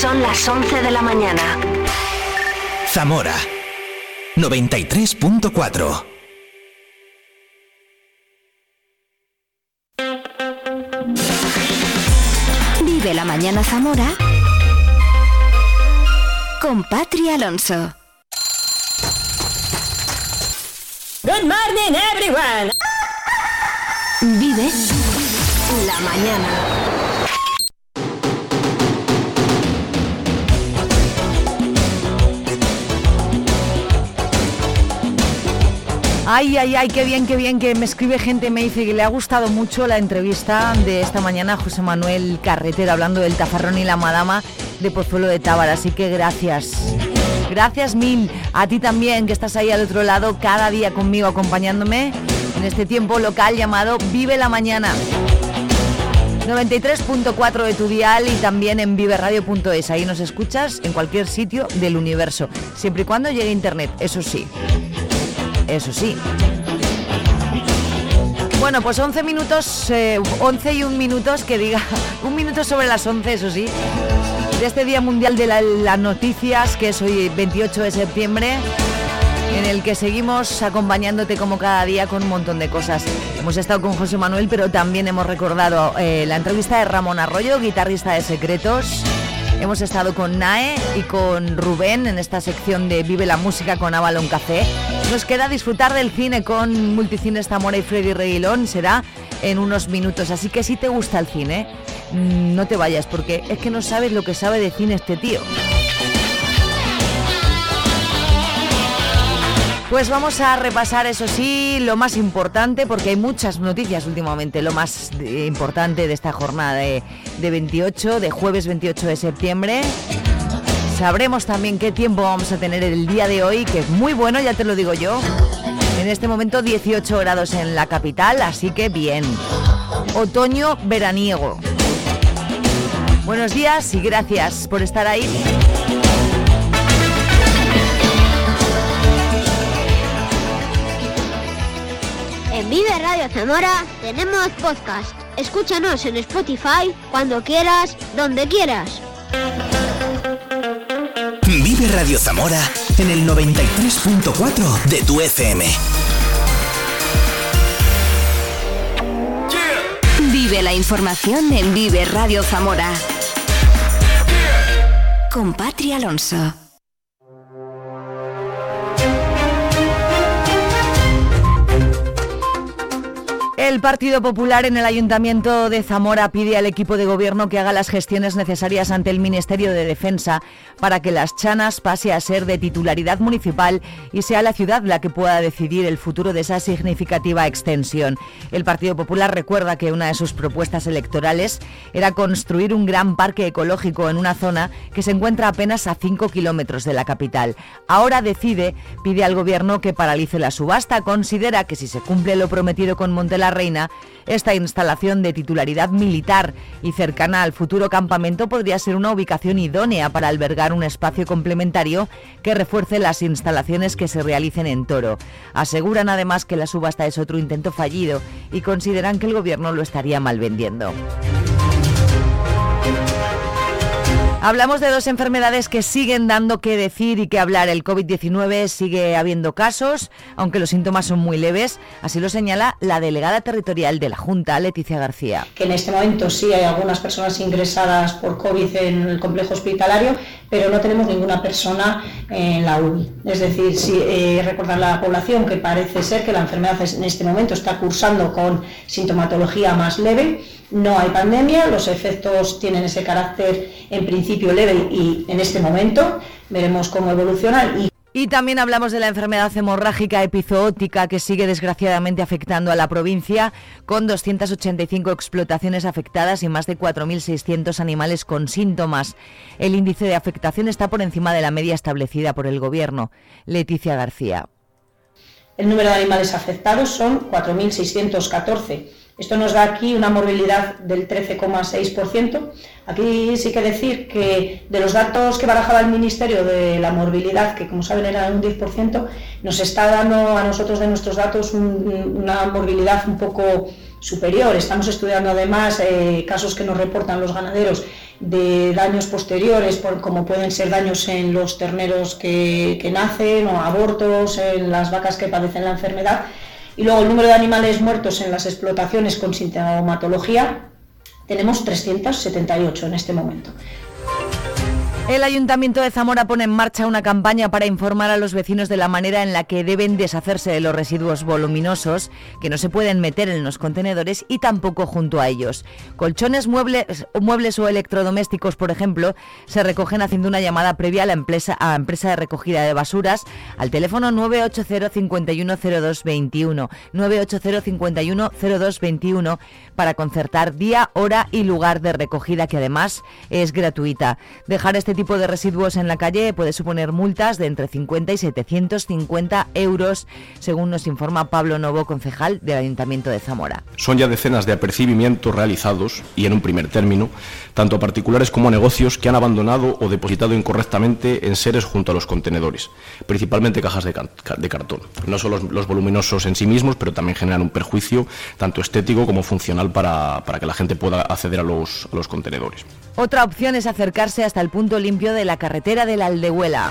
Son las 11 de la mañana. Zamora 93.4 Vive la mañana Zamora con Patri Alonso. Good morning everyone. Vive la mañana. Ay, ay, ay, qué bien, qué bien, que me escribe gente, me dice que le ha gustado mucho la entrevista de esta mañana a José Manuel Carretera hablando del tafarrón y la madama de Pozuelo de Tábara, así que gracias. Gracias mil a ti también que estás ahí al otro lado cada día conmigo acompañándome en este tiempo local llamado Vive la Mañana. 93.4 de tu dial y también en viveradio.es. Ahí nos escuchas en cualquier sitio del universo, siempre y cuando llegue internet, eso sí. Eso sí. Bueno, pues 11 minutos, 11 y un minutos, que diga, un minuto sobre las 11, eso sí, de este Día Mundial de las Noticias, que es hoy 28 de septiembre, en el que seguimos acompañándote como cada día con un montón de cosas. Hemos estado con José Manuel, pero también hemos recordado eh, la entrevista de Ramón Arroyo, guitarrista de Secretos. Hemos estado con Nae y con Rubén en esta sección de Vive la Música con Avalon Café. Nos queda disfrutar del cine con Multicines Zamora y Freddy Reguilón. Será en unos minutos. Así que si te gusta el cine, mm, no te vayas porque es que no sabes lo que sabe de cine este tío. Pues vamos a repasar, eso sí, lo más importante, porque hay muchas noticias últimamente, lo más eh, importante de esta jornada de, de 28, de jueves 28 de septiembre. Sabremos también qué tiempo vamos a tener el día de hoy, que es muy bueno, ya te lo digo yo. En este momento 18 grados en la capital, así que bien. Otoño veraniego. Buenos días y gracias por estar ahí. En Vive Radio Zamora tenemos podcast. Escúchanos en Spotify cuando quieras, donde quieras. Vive Radio Zamora en el 93.4 de tu FM. Vive la información en Vive Radio Zamora. Con Patri Alonso. El Partido Popular en el Ayuntamiento de Zamora pide al equipo de gobierno que haga las gestiones necesarias ante el Ministerio de Defensa para que Las Chanas pase a ser de titularidad municipal y sea la ciudad la que pueda decidir el futuro de esa significativa extensión. El Partido Popular recuerda que una de sus propuestas electorales era construir un gran parque ecológico en una zona que se encuentra apenas a 5 kilómetros de la capital. Ahora decide, pide al gobierno que paralice la subasta. Considera que si se cumple lo prometido con Montela Reina, esta instalación de titularidad militar y cercana al futuro campamento podría ser una ubicación idónea para albergar un espacio complementario que refuerce las instalaciones que se realicen en Toro. Aseguran además que la subasta es otro intento fallido y consideran que el gobierno lo estaría mal vendiendo. Hablamos de dos enfermedades que siguen dando que decir y que hablar. El COVID-19 sigue habiendo casos, aunque los síntomas son muy leves. Así lo señala la delegada territorial de la Junta, Leticia García. Que en este momento sí hay algunas personas ingresadas por COVID en el complejo hospitalario, pero no tenemos ninguna persona en la UBI. Es decir, si, eh, recordar a la población que parece ser que la enfermedad en este momento está cursando con sintomatología más leve no hay pandemia, los efectos tienen ese carácter en principio leve y en este momento veremos cómo evolucionan. Y... Y también hablamos de la enfermedad hemorrágica epizootica que sigue desgraciadamente afectando a la provincia, con 285 explotaciones afectadas y más de 4.600 animales con síntomas. El índice de afectación está por encima de la media establecida por el Gobierno. Leticia García. El número de animales afectados son 4.614 esto nos da aquí una morbilidad del 13,6%. Aquí sí que decir que de los datos que barajaba el Ministerio de la morbilidad, que como saben era un 10%, nos está dando a nosotros de nuestros datos una morbilidad un poco superior. Estamos estudiando además eh, casos que nos reportan los ganaderos de daños posteriores, como pueden ser daños en los terneros que, que nacen o abortos, en las vacas que padecen la enfermedad. Y luego el número de animales muertos en las explotaciones con sintomatología, tenemos 378 en este momento. El Ayuntamiento de Zamora pone en marcha una campaña para informar a los vecinos de la manera en la que deben deshacerse de los residuos voluminosos que no se pueden meter en los contenedores y tampoco junto a ellos. Colchones, muebles, muebles o electrodomésticos, por ejemplo, se recogen haciendo una llamada previa a la empresa, a empresa de recogida de basuras al teléfono 980 510221 980 510221 para concertar día, hora y lugar de recogida que además es gratuita. Dejar este tipo de residuos en la calle puede suponer multas de entre 50 y 750 euros, según nos informa Pablo Novo, concejal del Ayuntamiento de Zamora. Son ya decenas de apercibimientos realizados, y en un primer término, tanto a particulares como a negocios que han abandonado o depositado incorrectamente en seres junto a los contenedores, principalmente cajas de, cartón. No son los, los, voluminosos en sí mismos, pero también generan un perjuicio tanto estético como funcional para, que la gente pueda acceder a los contenedores. Otra opción es acercarse hasta el punto limpio de la carretera de la Aldehuela.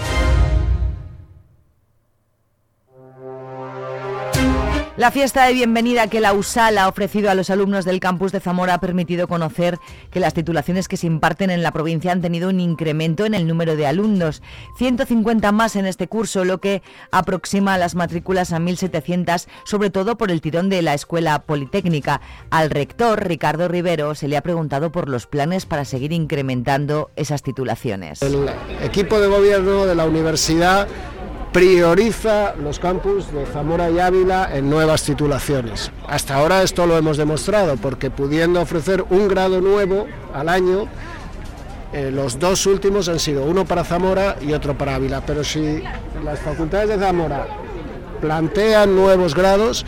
La fiesta de bienvenida que la USAL ha ofrecido a los alumnos del campus de Zamora ha permitido conocer que las titulaciones que se imparten en la provincia han tenido un incremento en el número de alumnos, 150 más en este curso, lo que aproxima las matrículas a 1.700, sobre todo por el tirón de la Escuela Politécnica. Al rector, Ricardo Rivero, se le ha preguntado por los planes para seguir incrementando esas titulaciones. El equipo de gobierno de la universidad prioriza los campus de Zamora y Ávila en nuevas titulaciones. Hasta ahora esto lo hemos demostrado porque pudiendo ofrecer un grado nuevo al año, eh, los dos últimos han sido uno para Zamora y otro para Ávila. Pero si las facultades de Zamora plantean nuevos grados,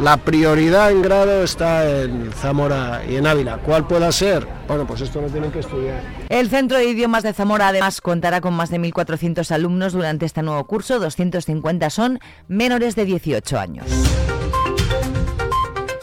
la prioridad en grado está en Zamora y en Ávila. ¿Cuál pueda ser? Bueno, pues esto lo tienen que estudiar. El Centro de Idiomas de Zamora además contará con más de 1.400 alumnos durante este nuevo curso, 250 son menores de 18 años.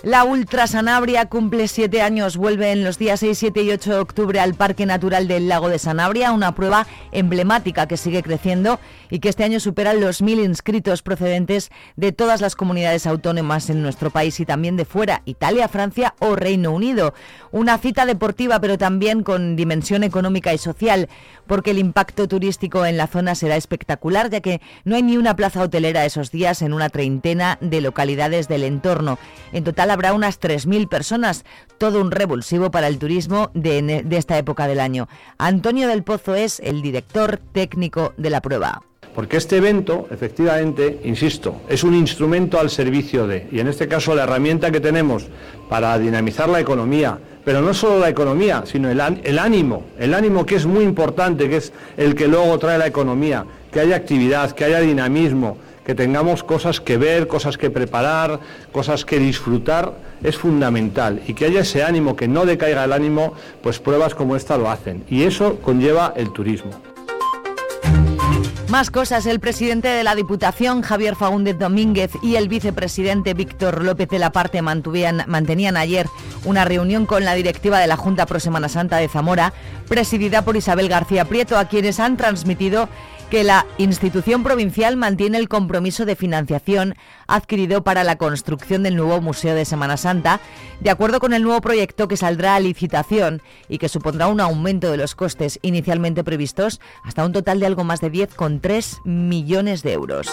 La Ultra Sanabria cumple siete años. Vuelve en los días 6, 7 y 8 de octubre al Parque Natural del Lago de Sanabria, una prueba emblemática que sigue creciendo y que este año supera los mil inscritos procedentes de todas las comunidades autónomas en nuestro país y también de fuera, Italia, Francia o Reino Unido. Una cita deportiva, pero también con dimensión económica y social, porque el impacto turístico en la zona será espectacular, ya que no hay ni una plaza hotelera esos días en una treintena de localidades del entorno. En total habrá unas 3.000 personas, todo un revulsivo para el turismo de, esta época del año. Antonio del Pozo es el director técnico de la prueba. Porque este evento, efectivamente, insisto, es un instrumento al servicio de, y en este caso la herramienta que tenemos para dinamizar la economía, pero no solo la economía, sino el, ánimo, el ánimo que es muy importante, que es el que luego trae la economía, que haya actividad, que haya dinamismo, que tengamos cosas que ver, cosas que preparar, cosas que disfrutar, es fundamental. Y que haya ese ánimo, que no decaiga el ánimo, pues pruebas como esta lo hacen. Y eso conlleva el turismo. Más cosas. El presidente de la Diputación, Javier Faúndez Domínguez, y el vicepresidente Víctor López de la Parte mantenían ayer una reunión con la directiva de la Junta Pro Semana Santa de Zamora, presidida por Isabel García Prieto, a quienes han transmitido que la institución provincial mantiene el compromiso de financiación adquirido para la construcción del nuevo Museo de Semana Santa, de acuerdo con el nuevo proyecto que saldrá a licitación y que supondrá un aumento de los costes inicialmente previstos hasta un total de algo más de 10,3 millones de euros.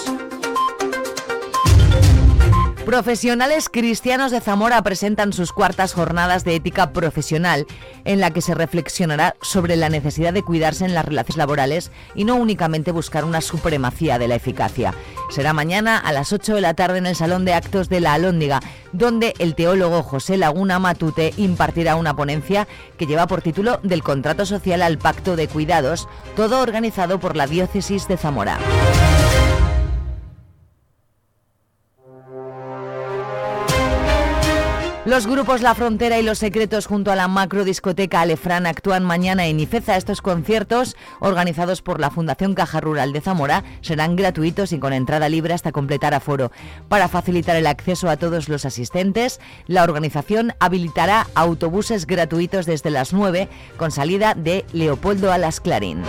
Profesionales cristianos de Zamora presentan sus cuartas jornadas de ética profesional, en la que se reflexionará sobre la necesidad de cuidarse en las relaciones laborales y no únicamente buscar una supremacía de la eficacia. Será mañana a las 8 de la tarde en el Salón de Actos de la Alóndiga, donde el teólogo José Laguna Matute impartirá una ponencia que lleva por título Del contrato social al pacto de cuidados, todo organizado por la Diócesis de Zamora. Los grupos La Frontera y Los Secretos junto a la macro discoteca Alefran actúan mañana en Ifeza. Estos conciertos, organizados por la Fundación Caja Rural de Zamora, serán gratuitos y con entrada libre hasta completar aforo. Para facilitar el acceso a todos los asistentes, la organización habilitará autobuses gratuitos desde las 9 con salida de Leopoldo Alas Clarín.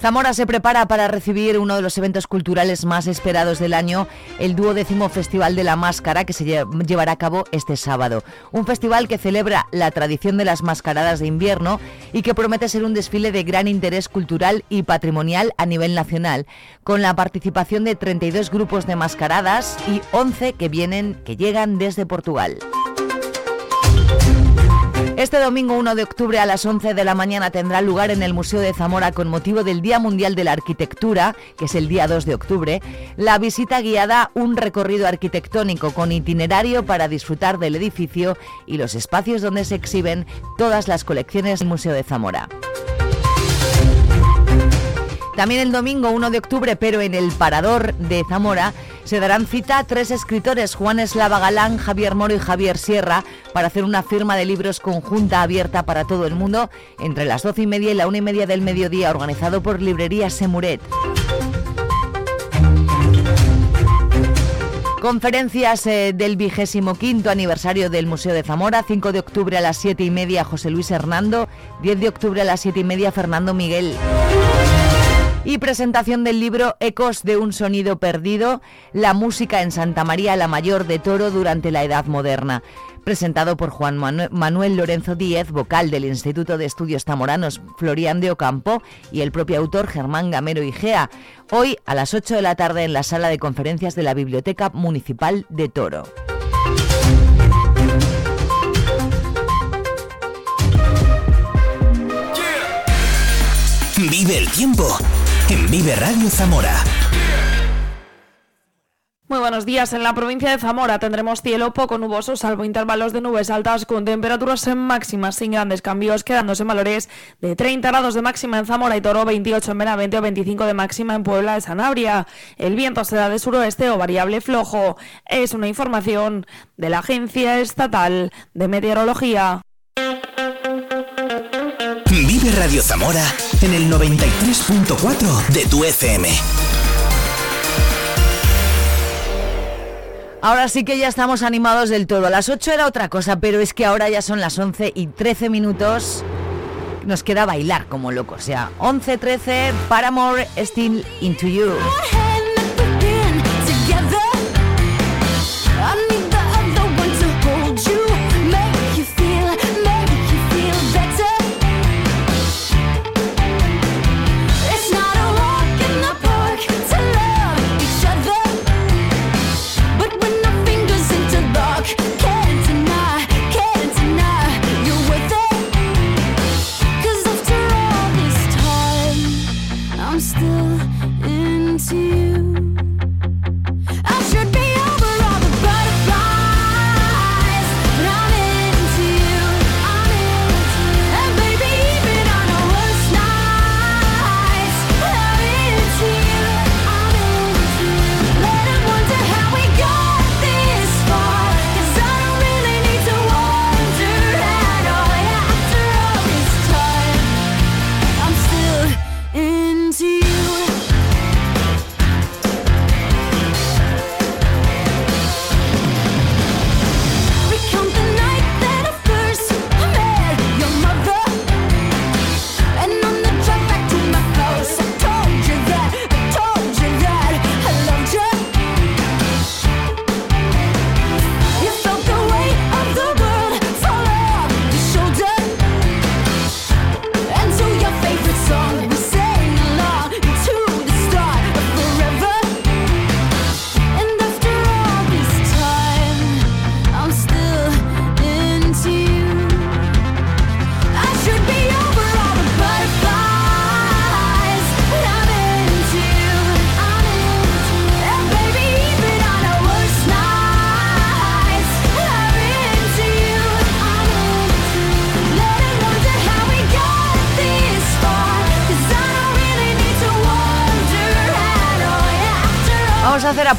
Zamora se prepara para recibir uno de los eventos culturales más esperados del año, el duodécimo Festival de la Máscara, que se llevará a cabo este sábado. Un festival que celebra la tradición de las mascaradas de invierno y que promete ser un desfile de gran interés cultural y patrimonial a nivel nacional, con la participación de 32 grupos de mascaradas y 11 que vienen, que llegan desde Portugal. Este domingo 1 de octubre a las 11 de la mañana tendrá lugar en el Museo de Zamora con motivo del Día Mundial de la Arquitectura, que es el día 2 de octubre, la visita guiada un recorrido arquitectónico con itinerario para disfrutar del edificio y los espacios donde se exhiben todas las colecciones del Museo de Zamora. También el domingo 1 de octubre, pero en el Parador de Zamora, se darán cita tres escritores, Juan Eslava Galán, Javier Moro y Javier Sierra, para hacer una firma de libros conjunta abierta para todo el mundo entre las doce y media y la una y media del mediodía, organizado por Librería Semuret. Conferencias eh, del vigésimo quinto aniversario del Museo de Zamora, 5 de octubre a las siete y media José Luis Hernando, 10 de octubre a las siete y media Fernando Miguel y presentación del libro Ecos de un sonido perdido, la música en Santa María la Mayor de Toro durante la Edad Moderna presentado por Juan Manuel Lorenzo Díez, vocal del Instituto de Estudios Tamoranos Florian de Ocampo y el propio autor Germán Gamero Igea, hoy a las 8 de la tarde en la sala de conferencias de la Biblioteca Municipal de Toro. Vive el tiempo en Vive Radio Zamora. Muy buenos días. En la provincia de Zamora tendremos cielo poco nuboso, salvo intervalos de nubes altas con temperaturas en máximas sin grandes cambios, quedándose en valores de 30 grados de máxima en Zamora y Toro, 28 en Benavente o 25 de máxima en Puebla de Sanabria. El viento será de suroeste o variable flojo. Es una información de la Agencia Estatal de Meteorología. Vive Radio Zamora en el 93.4 de tu FM. Ahora sí que ya estamos animados del todo. Las 8 era otra cosa, pero es que ahora ya son las 11 y 13 minutos. Nos queda bailar como locos. O sea, 11, 13, Paramore, still into you.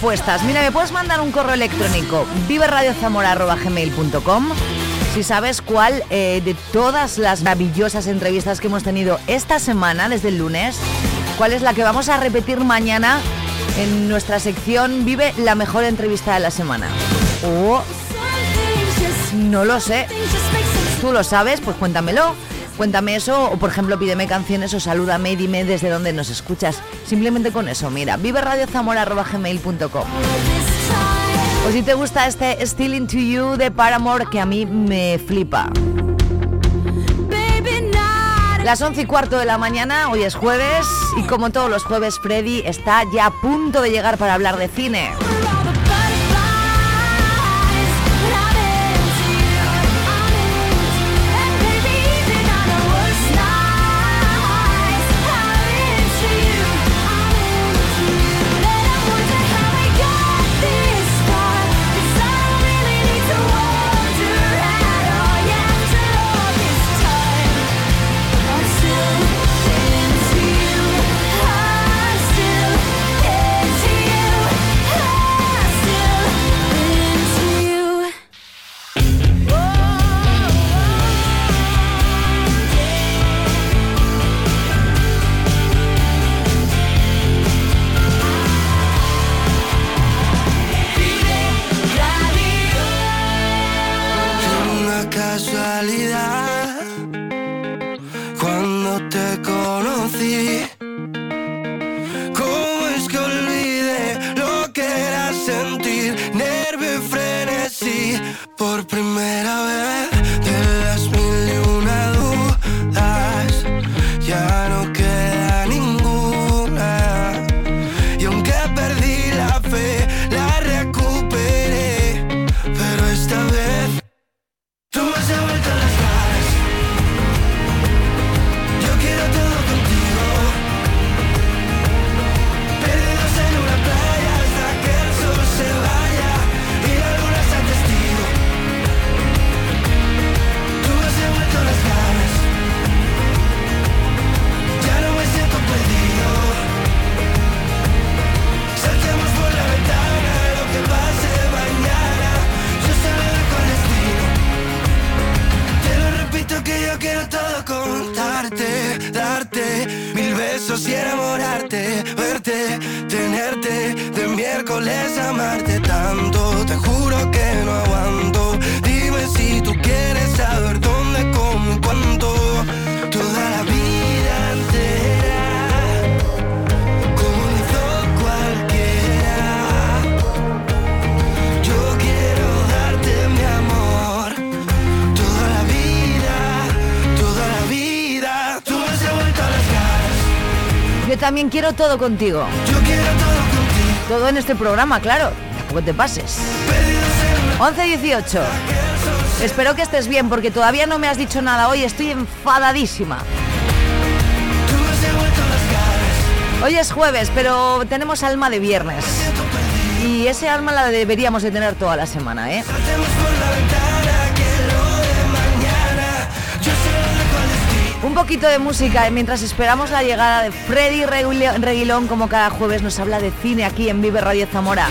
Mira, me puedes mandar un correo electrónico viverradiozamora.gmail.com si sabes cuál eh, de todas las maravillosas entrevistas que hemos tenido esta semana, desde el lunes, cuál es la que vamos a repetir mañana en nuestra sección Vive la mejor entrevista de la semana. O no lo sé. ¿Tú lo sabes? Pues cuéntamelo. Cuéntame eso, o por ejemplo, pídeme canciones o salúdame y dime desde dónde nos escuchas. Simplemente con eso, mira, viverradiozamora.gmail.com. O si te gusta este Still Into You de Paramore, que a mí me flipa. Las 11 y cuarto de la mañana, hoy es jueves, y como todos los jueves, Freddy está ya a punto de llegar para hablar de cine. También quiero todo contigo. todo en este programa, claro. Tampoco te pases. 11-18. Espero que estés bien porque todavía no me has dicho nada hoy. Estoy enfadadísima. Hoy es jueves, pero tenemos alma de viernes. Y ese alma la deberíamos de tener toda la semana, ¿eh? Un poquito de música mientras esperamos la llegada de Freddy Reguilón, como cada jueves nos habla de cine aquí en Vive Radio Zamora.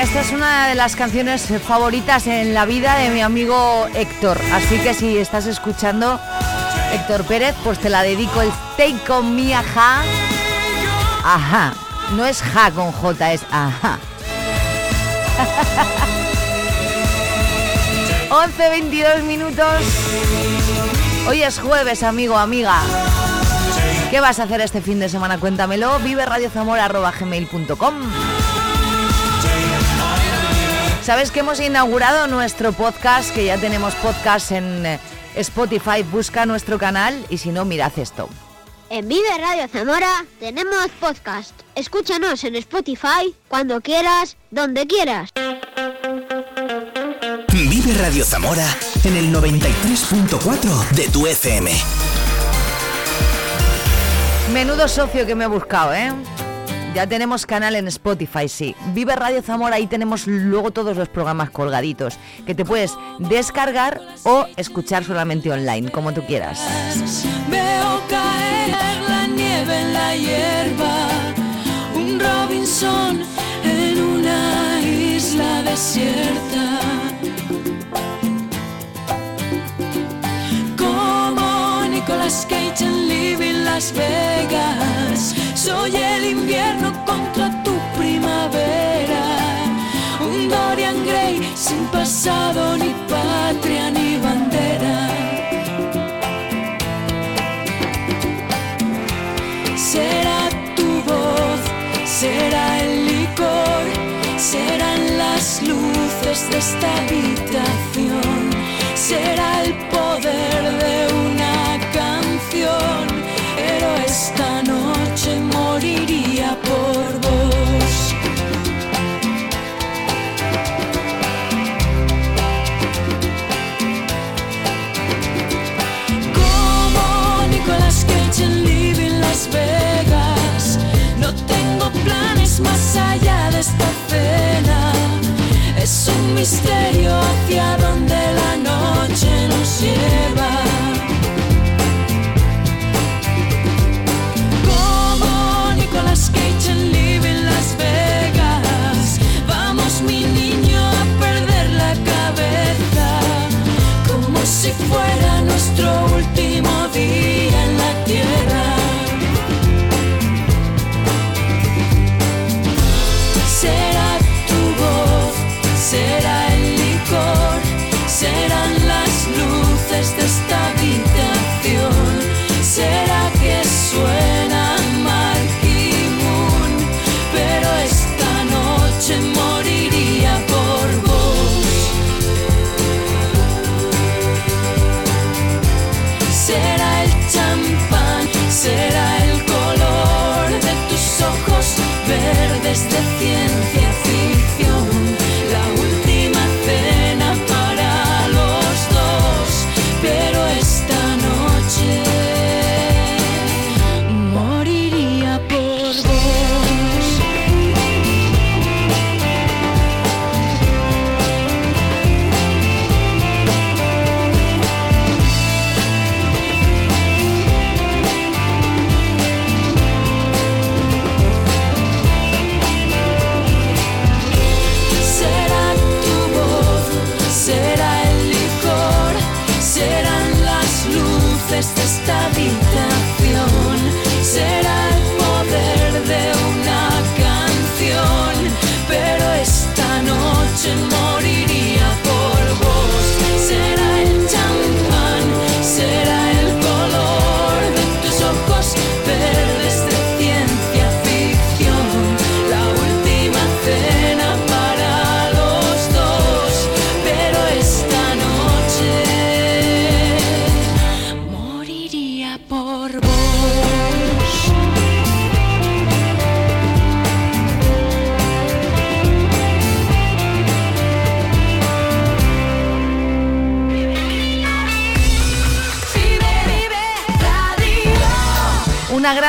Esta es una de las canciones favoritas en la vida de mi amigo Héctor. Así que si estás escuchando Héctor Pérez, pues te la dedico el Take on Me, ajá. Ajá. No es ja con J, es ajá. 11, 22 minutos. Hoy es jueves, amigo, amiga. ¿Qué vas a hacer este fin de semana? Cuéntamelo. Vive ¿Sabes que hemos inaugurado nuestro podcast? Que ya tenemos podcast en eh, Spotify. Busca nuestro canal y si no, mirad esto. En Vive Radio Zamora tenemos podcast. Escúchanos en Spotify cuando quieras, donde quieras. Vive Radio Zamora en el 93.4 de tu FM. Menudo socio que me he buscado, ¿eh? Ya tenemos canal en Spotify, sí. Vive Radio Zamora, ahí tenemos luego todos los programas colgaditos, que te puedes descargar o escuchar solamente online, como tú quieras. Veo caer la nieve en la hierba, un Robinson en una isla desierta. Como Nicolas Cage en Living Las Vegas, soy el invierno contra tu primavera. Un Dorian Gray sin pasado, ni patria, ni bandera. Será tu voz, será el licor, serán las luces de esta habitación, será el poder de una canción, pero esta noche más allá de esta cena. Es un misterio hacia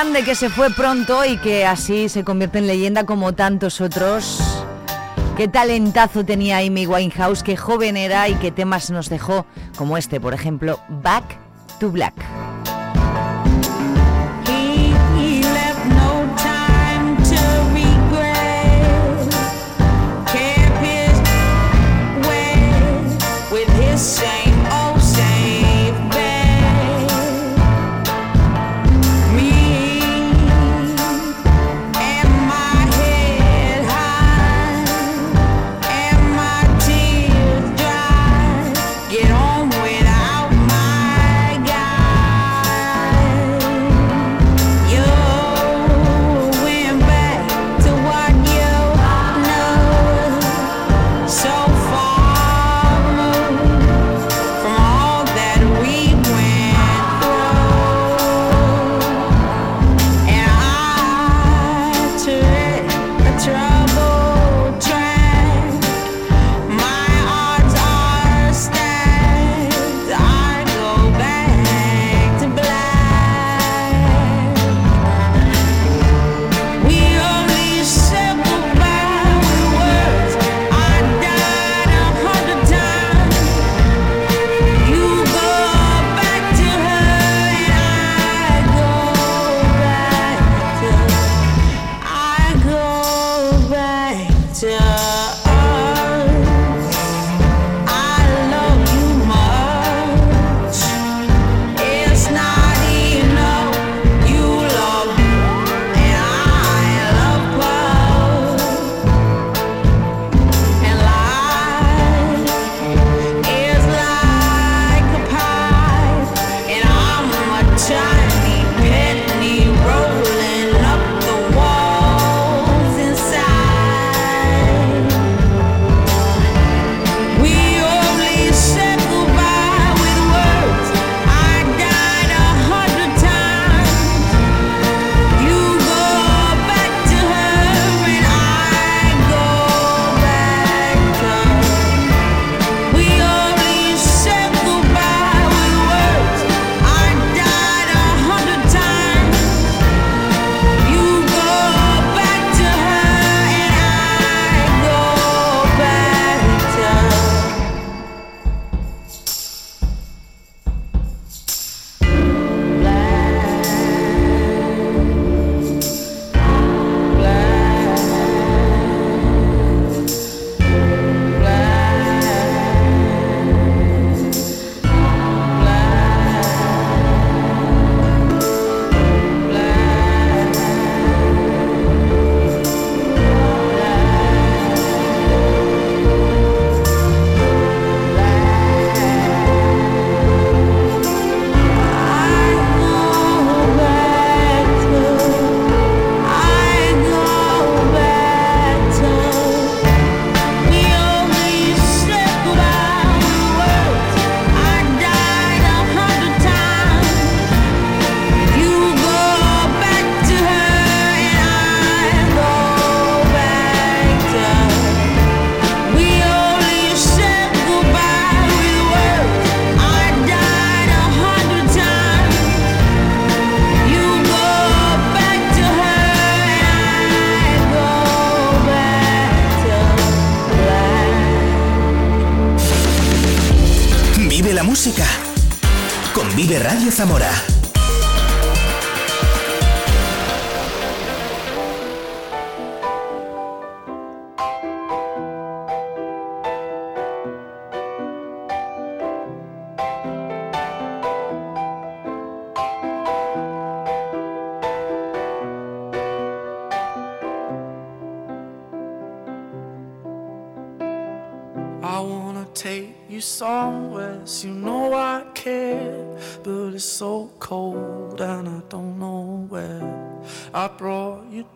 grande que se fue pronto y que así se convierte en leyenda como tantos otros. Qué talentazo tenía Amy Winehouse, qué joven era y qué temas nos dejó, como este, por ejemplo, Back to Black.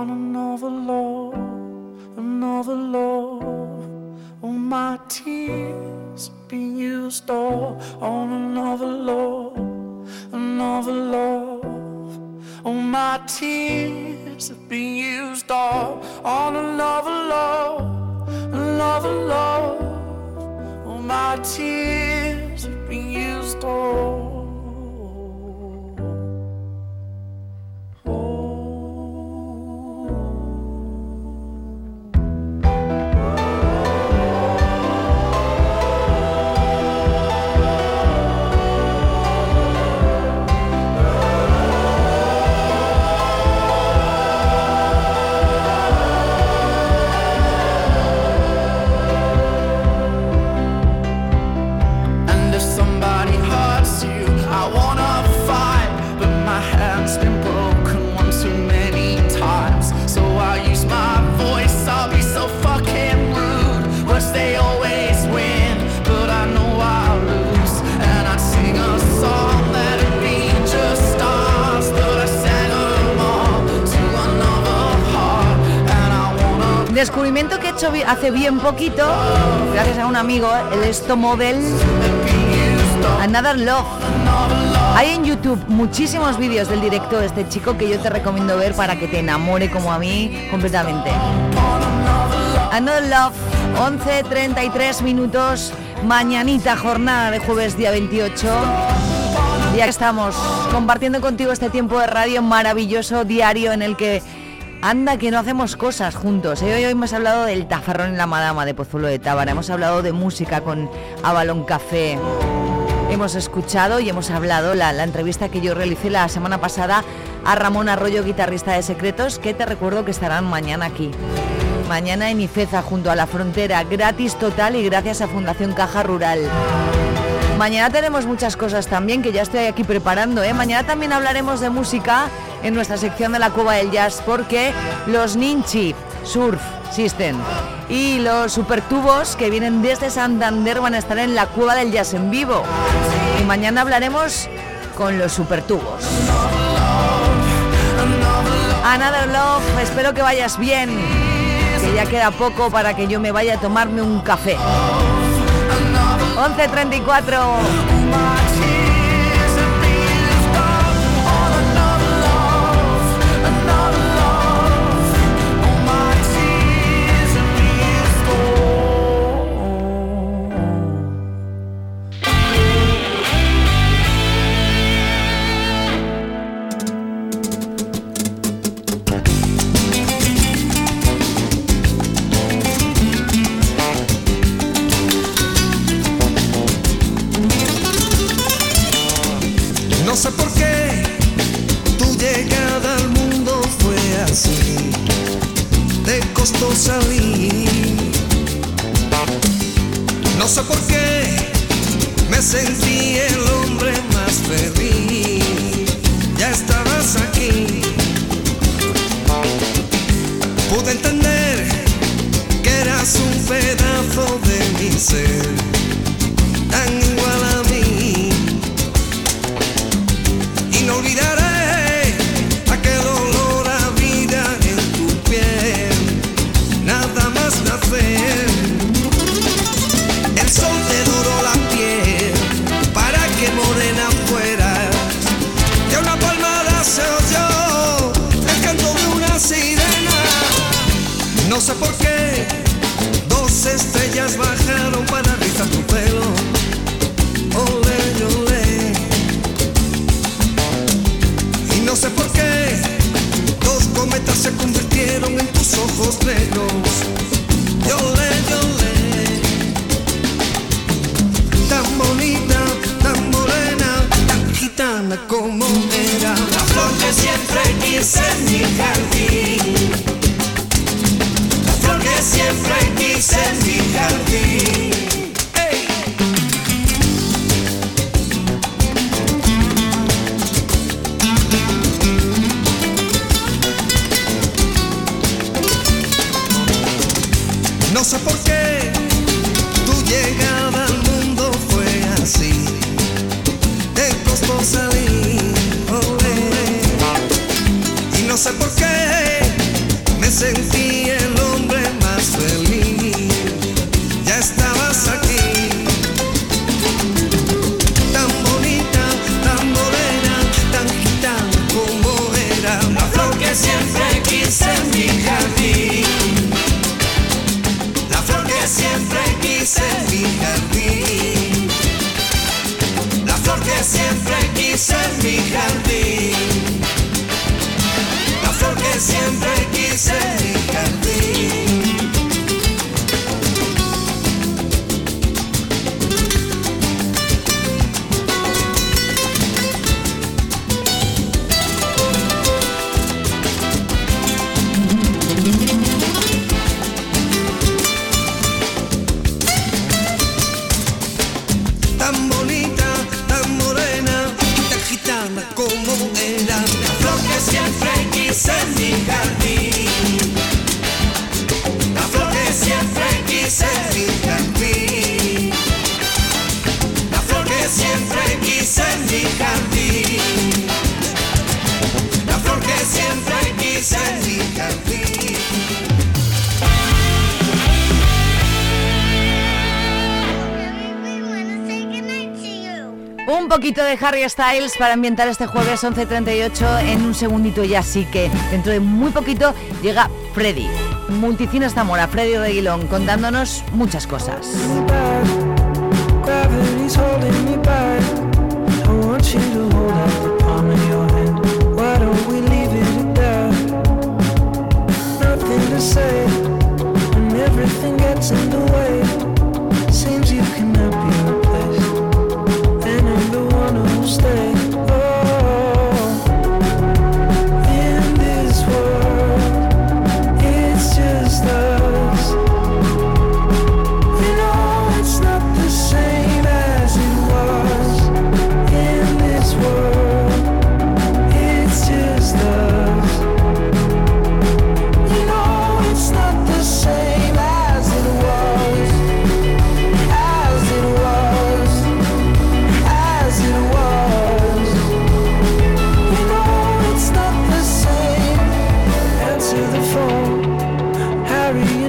on another love, another love. All my tears been used up on another love, another love. All my tears have been used up on another love, another love. All my tears hace bien poquito, gracias a un amigo, el Esto Model Another Love. Hay en YouTube muchísimos vídeos del directo de este chico que yo te recomiendo ver para que te enamore como a mí completamente. Another Love, 11.33 minutos, mañanita jornada de jueves día 28. Ya estamos compartiendo contigo este tiempo de radio maravilloso, diario, en el que anda que no hacemos cosas juntos. ¿eh? Hoy, hoy hemos hablado del tafarrón en la madama de Pozuelo de Tábara, hemos hablado de música con Avalon Café. Hemos escuchado y hemos hablado la, la entrevista que yo realicé la semana pasada a Ramón Arroyo, guitarrista de Secretos, que te recuerdo que estarán mañana aquí. Mañana en Ifeza, junto a la frontera, gratis total y gracias a Fundación Caja Rural. Mañana tenemos muchas cosas también que ya estoy aquí preparando. ¿eh? Mañana también hablaremos de música en nuestra sección de la Cuba del Jazz porque los Ninchi Surf System y los Supertubos que vienen desde Santander van a estar en la Cueva del Jazz en vivo. Y mañana hablaremos con los Supertubos. Another Love, espero que vayas bien, que ya queda poco para que yo me vaya a tomarme un café. 11.34. poquito de Harry Styles para ambientar este jueves 11.38. En un segundito ya sí que dentro de muy poquito llega Freddy. Multicines Zamora, Freddy Reguilón, contándonos muchas cosas. very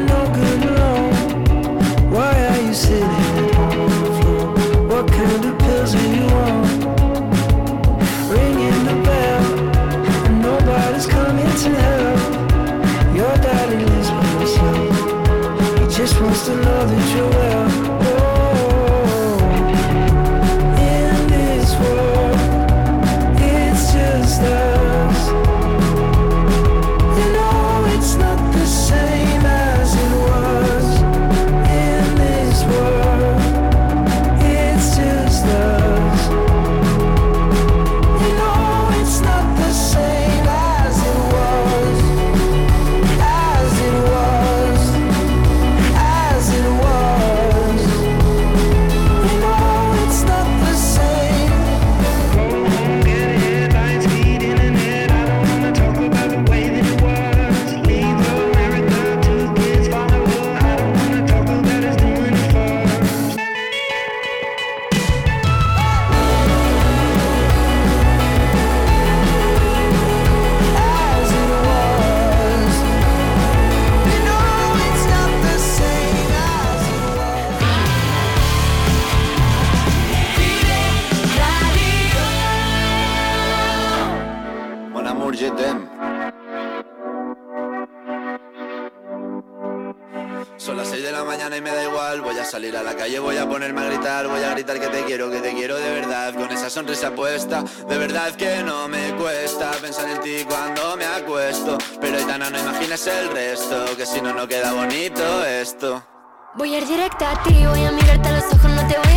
Voy a ir directa a ti, voy a mirarte a los ojos, no te voy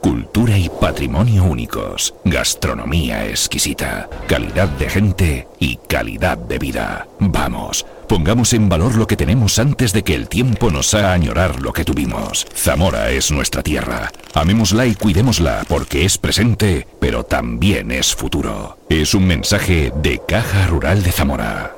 cultura y patrimonio únicos, gastronomía exquisita, calidad de gente y calidad de vida. Vamos, pongamos en valor lo que tenemos antes de que el tiempo nos haga añorar lo que tuvimos. Zamora es nuestra tierra. Amémosla y cuidémosla porque es presente, pero también es futuro. Es un mensaje de Caja Rural de Zamora.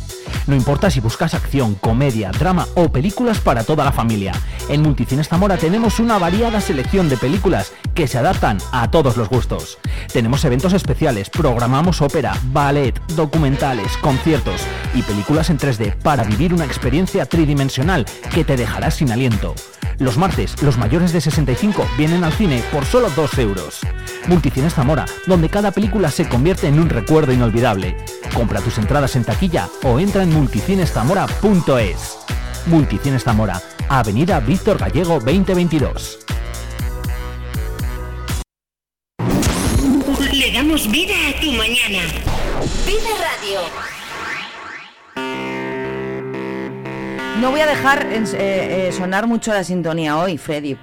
No importa si buscas acción, comedia, drama o películas para toda la familia. En Multicines Zamora tenemos una variada selección de películas que se adaptan a todos los gustos. Tenemos eventos especiales, programamos ópera, ballet, documentales, conciertos y películas en 3D para vivir una experiencia tridimensional que te dejará sin aliento. Los martes, los mayores de 65 vienen al cine por solo 2 euros. Multicines Zamora, donde cada película se convierte en un recuerdo inolvidable. Compra tus entradas en taquilla o entra en multicineszamora.es. Multicines Zamora, Avenida Víctor Gallego 2022. Le damos vida a tu mañana. Vive Radio. No voy a dejar eh, eh, sonar mucho la sintonía hoy, Freddy.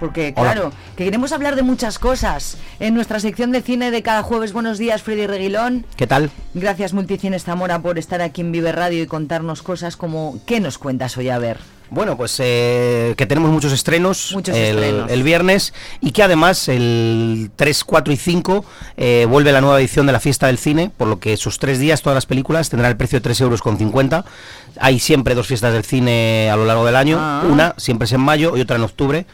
Porque, Hola. claro, que queremos hablar de muchas cosas. En nuestra sección de cine de cada jueves, buenos días, Freddy Reguilón. ¿Qué tal? Gracias, Multicines Zamora, por estar aquí en Vive Radio y contarnos cosas como... ¿Qué nos cuentas hoy? A ver. Bueno, pues eh, que tenemos muchos estrenos, Muchos el, estrenos. el viernes y que además el 3, 4 y 5 eh, vuelve la nueva edición de la fiesta del cine, por lo que esos tres días todas las películas tendrán el precio de 3 euros con 50. Hay siempre dos fiestas del cine a lo largo del año, Ah. una siempre es en mayo y otra en octubre.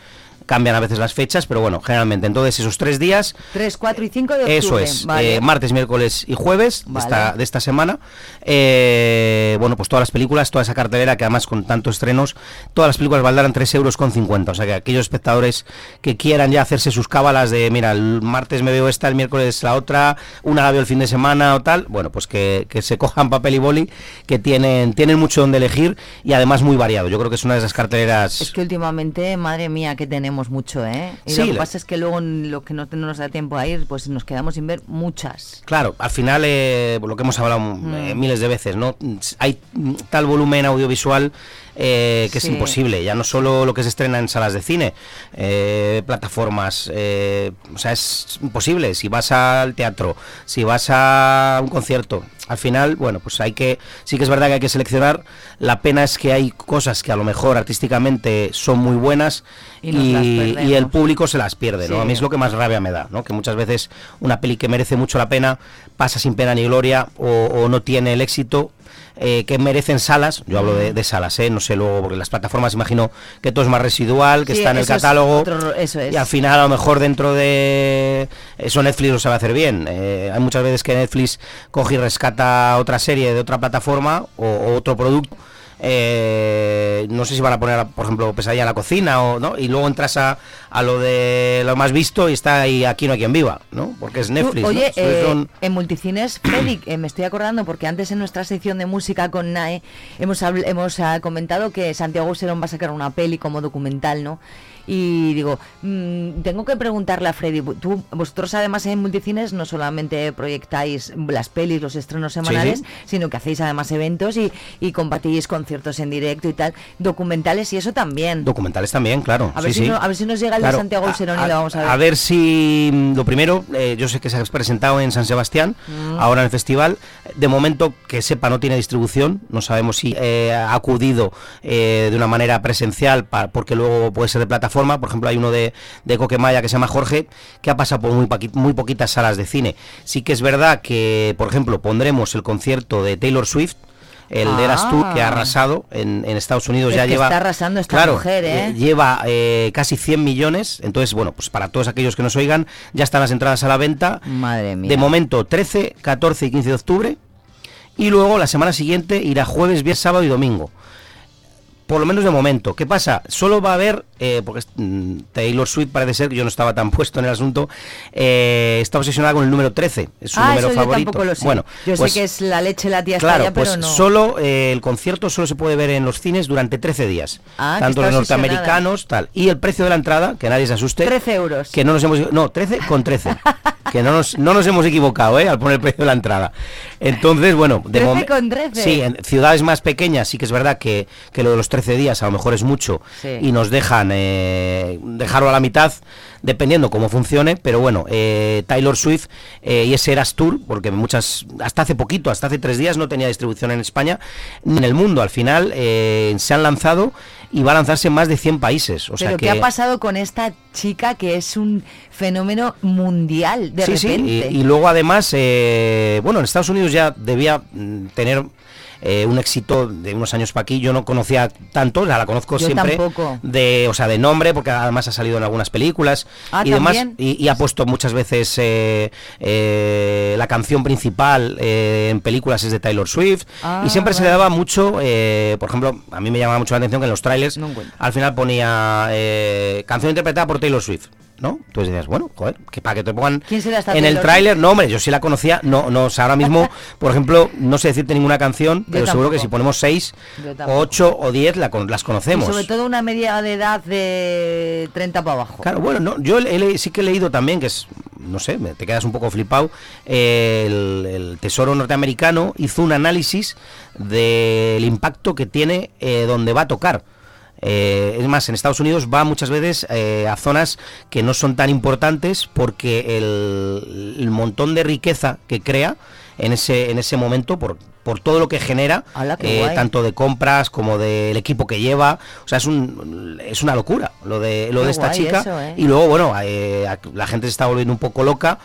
Cambian a veces las fechas, pero bueno, generalmente entonces esos tres días 3, 4 y 5 de octubre. eso es, Vale. eh, martes, miércoles y jueves de, esta, de esta semana. Eh, bueno, pues todas las películas, toda esa cartelera que además con tantos estrenos, todas las películas valdrán 3 euros con 50. O sea que aquellos espectadores que quieran ya hacerse sus cábalas de, mira, el martes me veo esta, el miércoles la otra, una la veo el fin de semana o tal, bueno, pues que, que se cojan papel y boli, que tienen, tienen mucho donde elegir y además muy variado. Yo creo que es una de esas carteleras... Es que últimamente, madre mía, que tenemos mucho, ¿eh? Y Sí, lo que pasa es que luego lo que no, nos da tiempo a ir, pues nos quedamos sin ver muchas. Claro, al final, eh, lo que hemos hablado Mm. eh, miles de veces, ¿no? Hay mm, tal volumen audiovisual eh, que Sí. es imposible. Ya no solo lo que se estrena en salas de cine, eh, plataformas, eh, o sea, es imposible. Si vas al teatro, si vas a un concierto, al final, bueno, pues hay que, sí que es verdad que hay que seleccionar. La pena es que hay cosas que a lo mejor artísticamente son muy buenas Y el público se las pierde, ¿no? A mí es lo que más rabia me da, ¿no? Que muchas veces una peli que merece mucho la pena pasa sin pena ni gloria o, o no tiene el éxito eh, que merecen salas, yo hablo de, de salas, ¿eh? no sé luego, porque las plataformas imagino que todo es más residual, que Sí, está en el es catálogo, otro- eso es. y al final a lo mejor dentro de eso Netflix lo sabe hacer bien. Eh, hay muchas veces que Netflix coge y rescata otra serie de otra plataforma o, o otro producto. Eh, no sé si van a poner, por ejemplo, pesadilla en la cocina o no, y luego entras a, a lo de lo más visto y está ahí aquí no hay quien viva, ¿no? Porque es Netflix. Oye, eh, son- en Multicines, Félix, eh, me estoy acordando porque antes en nuestra sección de música con NAE hemos, habl- hemos ah, comentado que Santiago Serón va a sacar una peli como documental, ¿no? Y digo, mm, tengo que preguntarle a Freddy, tú, vosotros además en Multicines no solamente proyectáis las pelis, los estrenos semanales, sí. sino que hacéis además eventos y, y compartís conciertos en directo y tal, documentales y eso también. Documentales también, claro. A ver, sí, si no- a ver si nos llega el Claro, de Santiago Serón y lo vamos a ver. A ver si mm, lo primero, eh, yo sé que se ha presentado en San Sebastián, Mm. ahora en el festival. De momento, que sepa, no tiene distribución. No sabemos si eh, ha acudido eh, de una manera presencial, porque luego puede ser de plataforma. Por ejemplo, hay uno de, de Coquemaya que se llama Jorge, que ha pasado por muy, paqui- muy poquitas salas de cine. Sí que es verdad que, por ejemplo, pondremos el concierto de Taylor Swift. El de Eras tú, que ha Ah. arrasado en, en Estados Unidos, Es ya que lleva. está arrasando esta claro, mujer, ¿eh? lleva eh, casi 100 millones. Entonces, bueno, pues para todos aquellos que nos oigan, ya están las entradas a la venta. Madre mía. De momento, 13, 14 y 15 de octubre. Y luego la semana siguiente irá jueves, viernes, sábado y domingo. Por lo menos de momento. ¿Qué pasa? Solo va a haber, eh, porque mm, Taylor Swift parece ser que yo no estaba tan puesto en el asunto, eh, está obsesionada con el número 13. Es su ah, número eso yo favorito. tampoco lo sé. Bueno, yo pues, sé que es la leche la tía Claro, allá, pues pero no. solo eh, el concierto solo se puede ver en los cines durante 13 días. Ah, tanto los norteamericanos, tal. Y el precio de la entrada, que nadie se asuste. 13 euros. Que no nos hemos no, 13 con 13. que no nos, no nos hemos equivocado, ¿eh? al poner el precio de la entrada. Entonces, bueno, de 13 momen- con 13. Sí, en ciudades más pequeñas sí que es verdad que, que lo de los 13 días a lo mejor es mucho Sí. y nos dejan eh, dejarlo a la mitad dependiendo cómo funcione, pero bueno, eh, Taylor Swift eh, y ese Eras Tour, porque muchas, hasta hace poquito, hasta hace tres días no tenía distribución en España ni en el mundo, al final eh, se han lanzado y va a lanzarse en más de 100 países. O sea pero que, ¿qué ha pasado con esta chica que es un fenómeno mundial de sí, sí, repente? y, y luego además, eh, bueno, en Estados Unidos ya debía mm, tener eh, un éxito de unos años para aquí. Yo no conocía tanto, la, la conozco Yo siempre tampoco. de, o sea, de nombre, porque además ha salido en algunas películas Ah, y demás, y, y ha puesto muchas veces eh, eh, la canción principal eh, en películas es de Taylor Swift Ah, y siempre se le daba mucho, eh, por ejemplo, a mí me llamaba mucho la atención que en los trailers al final ponía eh, canción interpretada por Taylor Swift. ¿No? Entonces decías, bueno, joder, que para que te pongan ¿Quién será esta en el tráiler, no, hombre, yo sí la conocía, no, no, o sea, ahora mismo, por ejemplo, no sé decirte ninguna canción, pero seguro que si ponemos seis, o ocho o diez la las Y conocemos. sobre todo una media de edad de 30 para abajo. Claro, bueno, no, yo he sí que he leído también, que es, no sé, me- te quedas un poco flipado, eh, el, el Tesoro norteamericano hizo un análisis del impacto que tiene eh, donde va a tocar. Eh, es más, en Estados Unidos va muchas veces eh, a zonas que no son tan importantes porque el, el montón de riqueza que crea en ese, en ese momento por, por todo lo que genera, eh, tanto de compras como del equipo que lleva. O sea, es, un, es una locura lo de, lo Qué de esta chica. eso, ¿eh? Y luego, bueno, eh, la gente se está volviendo un poco loca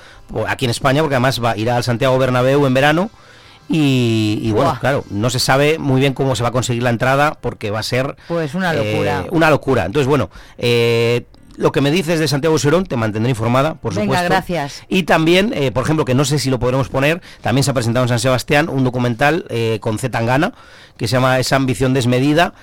aquí en España porque además va, irá al Santiago Bernabéu en verano. Y, y bueno, claro, no se sabe muy bien cómo se va a conseguir la entrada porque va a ser Pues una locura. eh, una locura. Entonces, bueno, eh, lo que me dices de Santiago Serón te mantendré informada, por Venga, supuesto. gracias. Y también, eh, por ejemplo, que no sé si lo podremos poner, también se ha presentado en San Sebastián un documental eh, con Z Tangana que se llama Esa ambición desmedida,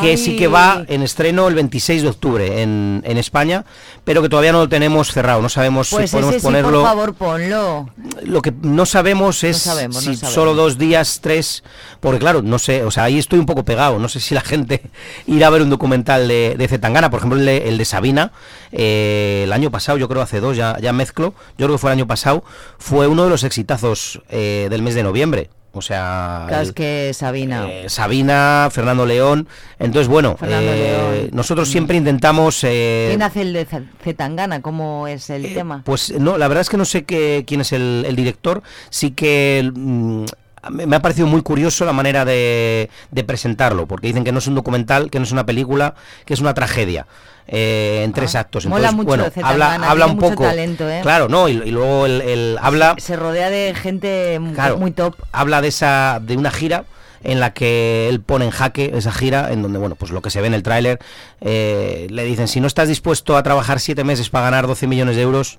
que sí que va en estreno el 26 de octubre en, en España, pero que todavía no lo tenemos cerrado, no sabemos Pues si podemos ese sí, ponerlo. por favor, ponlo. Lo que no sabemos es sabemos, no si sabemos. solo dos días, tres, porque claro, no sé, o sea, ahí estoy un poco pegado, no sé si la gente irá a ver un documental de, de Zetangana, por ejemplo el de, el de Sabina, eh, el año pasado, yo creo hace dos, ya, ya mezclo, yo creo que fue el año pasado, fue uno de los exitazos eh, del mes de noviembre. O sea, Claro, el- es que Sabina. eh, Sabina, Fernando León. Entonces, bueno, eh, León. nosotros siempre intentamos... eh, ¿Quién hace el de Zetangana? ¿Cómo es el tema? Pues no, la verdad es que no sé qué, quién es el, el director. Sí que mm, me ha parecido muy curioso la manera de, de presentarlo, porque dicen que no es un documental, que no es una película, que es una tragedia. eh, en tres actos. Ah, mola Entonces, mucho bueno, Zetangana, habla, habla un mucho poco. talento, ¿eh? Claro, no, y, y luego el, el- habla Se rodea de gente Claro. muy top. habla de esa de una gira en la que él pone en jaque esa gira en donde bueno pues lo que se ve en el tráiler eh, le dicen si no estás dispuesto a trabajar siete meses para ganar 12 millones de euros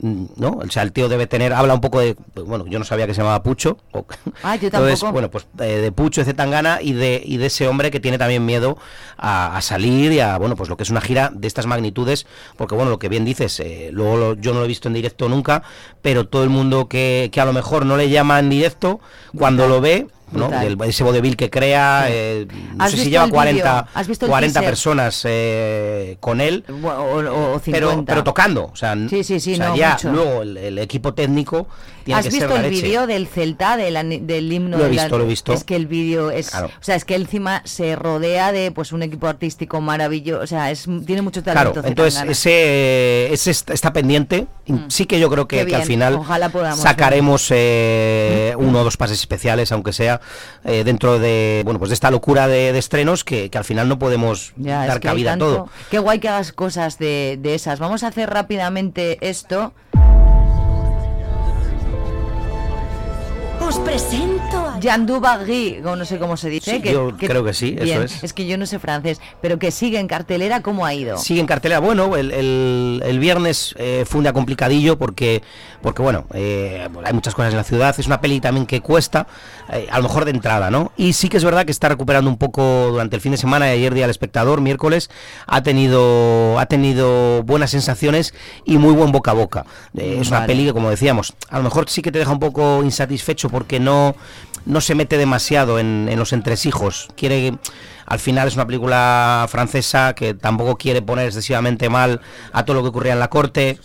no o sea el tío debe tener habla un poco de bueno yo no sabía que se llamaba Pucho o- Ah, yo entonces tampoco. bueno pues eh, de Pucho de Zetangana y de y de ese hombre que tiene también miedo a, a salir y a bueno pues lo que es una gira de estas magnitudes porque bueno lo que bien dices eh, luego lo- yo no lo he visto en directo nunca pero todo el mundo que, que a lo mejor no le llama en directo cuando lo ve ¿no? Del- ese vodevil que crea Sí. eh, no ¿Has sé si lleva el 40 vídeo? ¿Has visto el 40 teaser? personas eh, con él O, o- o pero, 50. pero tocando o sea, Sí, sí, sí, o sea, no, ya mucho. luego el, el equipo técnico tiene ¿Has que ser visto la el vídeo del Celta, del, del himno? Lo he la- visto, lo he visto. Es que el vídeo es... Claro. O sea, es que encima se rodea de pues un equipo artístico maravilloso. O sea, es tiene mucho Claro, talento. entonces Zetangana. ese, ese est- está pendiente. Sí que yo creo que, al final ojalá podamos sacaremos eh, uno o dos pases especiales, aunque sea eh, dentro de bueno pues de esta locura de, de estrenos que, que al final no podemos Ya, es dar que cabida a todo. Qué guay que hagas cosas de, de esas. Vamos a hacer rápidamente esto. Os presento a... Jean Dubagui, o no sé cómo se dice. Sí, yo creo que sí, eso es. que yo no sé francés, pero que sigue en cartelera, ¿cómo ha ido? Sigue en cartelera. Bueno, el, el- el viernes eh, fue un día complicadillo porque, porque bueno, eh, hay muchas cosas en la ciudad. Es una peli también que cuesta, eh, a lo mejor de entrada, ¿no? Y sí que es verdad que está recuperando un poco durante el fin de semana y ayer día el espectador, miércoles, ha tenido, ha tenido buenas sensaciones y muy buen boca a boca. Eh, es una peli que, como decíamos, a lo mejor sí que te deja un poco insatisfecho porque no, no se mete demasiado en, en los entresijos. Quiere al final es una película francesa que tampoco quiere poner excesivamente mal a todo lo que ocurría en la corte,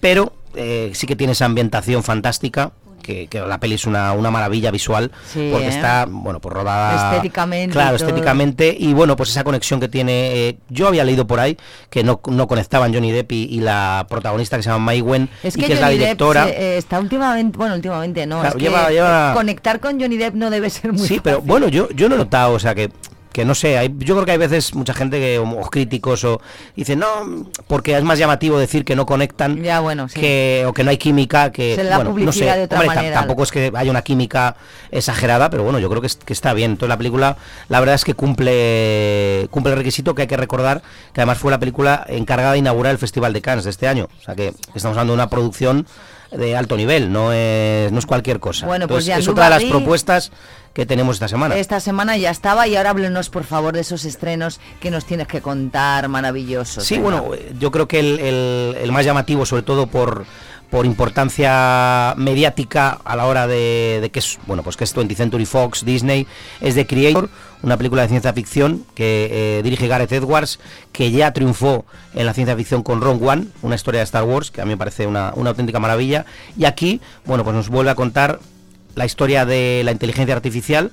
pero eh, sí que tiene esa ambientación fantástica. Que, que la peli es una, una maravilla visual Sí, porque ¿eh? está bueno pues rodada Estéticamente claro estéticamente y bueno pues esa conexión que tiene eh, yo había leído por ahí que no, no conectaban Johnny Depp y, y la protagonista que se llama Mai Wen Es y que, que es la Depp directora. se- eh, está últimamente, bueno, últimamente no, Claro, es que lleva- conectar con Johnny Depp no debe ser muy Sí, pero bueno, yo, yo no he notado, o sea, que, que no sé, hay, yo creo que hay veces mucha gente que, o, críticos, o dicen, no, porque es más llamativo decir que no conectan, Ya, bueno, sí. que, o que no hay química, que, Se bueno, no sé, de otra hombre, tampoco es que haya una química exagerada, pero bueno, yo creo que, es- que está bien. Entonces la película, la verdad es que cumple, cumple el requisito que hay que recordar, que además fue la película encargada de inaugurar el Festival de Cannes de este año, o sea que estamos hablando de una producción de alto nivel, no es, no es cualquier cosa. Bueno, pues Entonces, Jean es otra de las propuestas que tenemos esta semana. Esta semana ya estaba y ahora háblenos por favor de esos estrenos que nos tienes que contar maravillosos. Sí, venga. bueno, yo creo que el, el- el más llamativo, sobre todo por por importancia mediática a la hora de, de que es bueno pues que es 20th Century Fox Disney es The Creator una película de ciencia ficción que eh, dirige Gareth Edwards que ya triunfó en la ciencia ficción con Ron One una historia de Star Wars que a mí me parece una, una auténtica maravilla. Y aquí bueno pues nos vuelve a contar la historia de la inteligencia artificial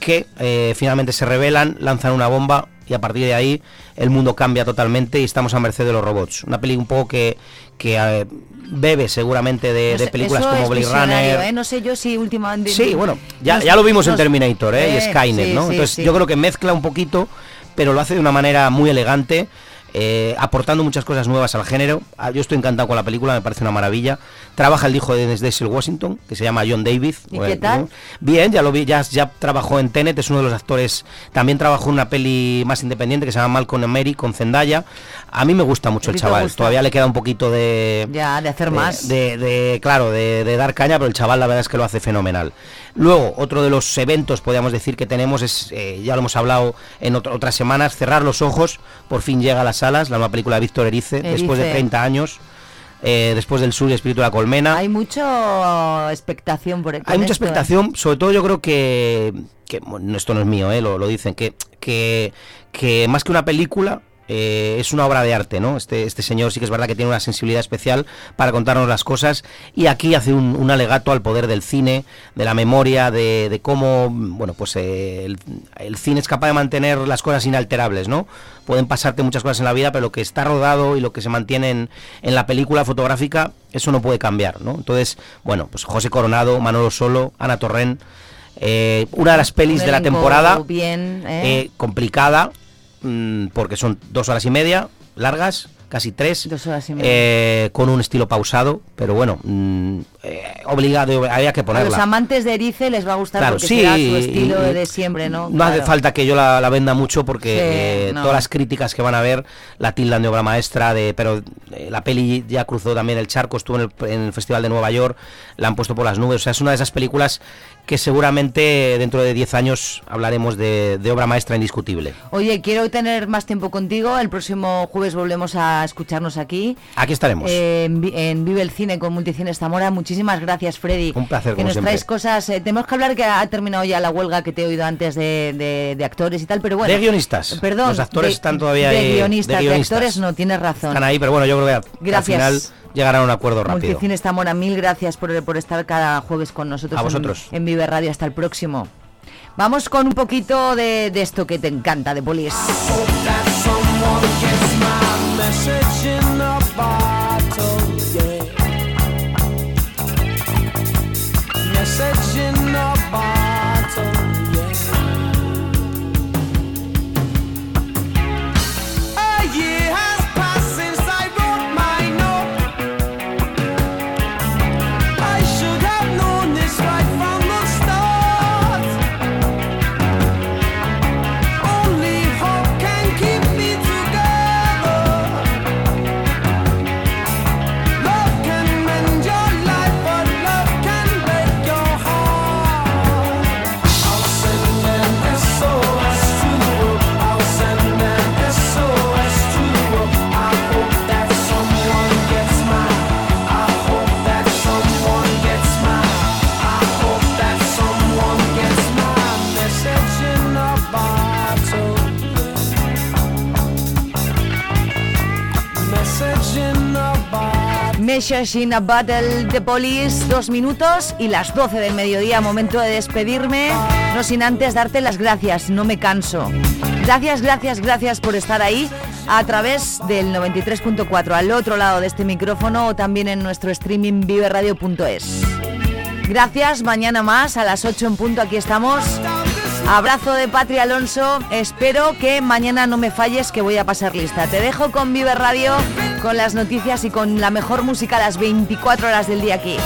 que eh, finalmente se revelan, lanzan una bomba y a partir de ahí el mundo cambia totalmente y estamos a merced de los robots. Una peli un poco que, que eh, bebe seguramente de, No de sé, películas como Blade Runner. ¿eh? No sé yo si últimamente... Sí, bueno, ya, nos- ya lo vimos en nos- Terminator ¿eh? y Eh, Skynet, sí, ¿no? sí, Entonces sí. yo creo que mezcla un poquito, pero lo hace de una manera muy elegante. Eh, aportando muchas cosas nuevas al género. Ah, Yo estoy encantado con la película, me parece una maravilla. Trabaja el hijo de Denzel Washington, que se llama John David. ¿Y qué tal? ¿no? Bien, ya lo vi, ya, ya trabajó en Tenet, es uno de los actores. También trabajó en una peli más independiente que se llama Malcolm Mary con Zendaya. A mí me gusta mucho ¿A el chaval. Todavía le queda un poquito de Ya, de hacer de- más. De, de- claro, de, de dar caña, pero el chaval la verdad es que lo hace fenomenal. Luego, otro de los eventos, podríamos decir, que tenemos es, eh, ya lo hemos hablado en otro- otras semanas, Cerrar los Ojos, por fin llega a las salas, la nueva película de Víctor Erice, después de Erice. 30 años, eh, después del Sur y Espíritu de la Colmena. Hay mucha expectación por Hay mucha ¿eh? expectación, sobre todo yo creo que, que, bueno, esto no es mío, eh, lo, lo dicen, que, que, que más que una película eh, es una obra de arte, ¿no? Este, este señor sí que es verdad que tiene una sensibilidad especial para contarnos las cosas y aquí hace un, un alegato al poder del cine, de la memoria, de, de cómo, bueno, pues eh, el, el cine es capaz de mantener las cosas inalterables, ¿no? Pueden pasarte muchas cosas en la vida, pero lo que está rodado y lo que se mantiene en, en la película fotográfica, eso no puede cambiar, ¿no? Entonces, bueno, pues José Coronado, Manolo Solo, Ana Torrent, eh, una de las pelis de la temporada bien, complicada mm, porque son dos horas y media largas casi tres Dos horas y media. eh, con un estilo pausado pero bueno mm, eh, obligado había que A los ponerla amantes de Erice les va a gustar Claro, porque sí, será su estilo de siempre, ¿no? no hace falta que yo la, la venda mucho porque Sí, eh, no. todas las críticas que van a ver la tildan de obra maestra de pero eh, la peli ya cruzó también el charco estuvo en el, en el festival de Nueva York la han puesto por las nubes o sea es una de esas películas que seguramente dentro de 10 años hablaremos de, de obra maestra indiscutible Oye, quiero tener más tiempo contigo. El próximo jueves volvemos a escucharnos aquí. aquí estaremos en, Vi- en Vive el Cine con Multicines Zamora. Muchísimas gracias, Freddy. Un placer, Que como nos siempre. traes cosas. eh, tenemos que hablar que ha terminado ya la huelga que te he oído antes de, de- de actores y tal, pero bueno. de guionistas Perdón. los actores de- están todavía de ahí guionistas, de de guionistas. actores no, tienes razón. están ahí pero bueno yo creo que al- al Gracias. final llegarán a un acuerdo rápido Multicines Zamora, mil gracias por, por estar cada jueves con nosotros A en- vosotros. En, Vive Radio. Hasta el próximo. Vamos con un poquito de, de esto que te encanta, de Polis. Message in a Battle de Police, dos minutos y las 12 del mediodía, momento de despedirme, no sin antes darte las gracias, no me canso. Gracias, gracias, gracias por estar ahí a través del 93.4 al otro lado de este micrófono o también en nuestro streaming viveradio.es. Gracias, mañana más a las 8 en punto, aquí estamos. Abrazo de Patria Alonso, espero que mañana no me falles que voy a pasar lista. Te dejo con Vive Radio, con las noticias y con la mejor música a las 24 horas del día aquí.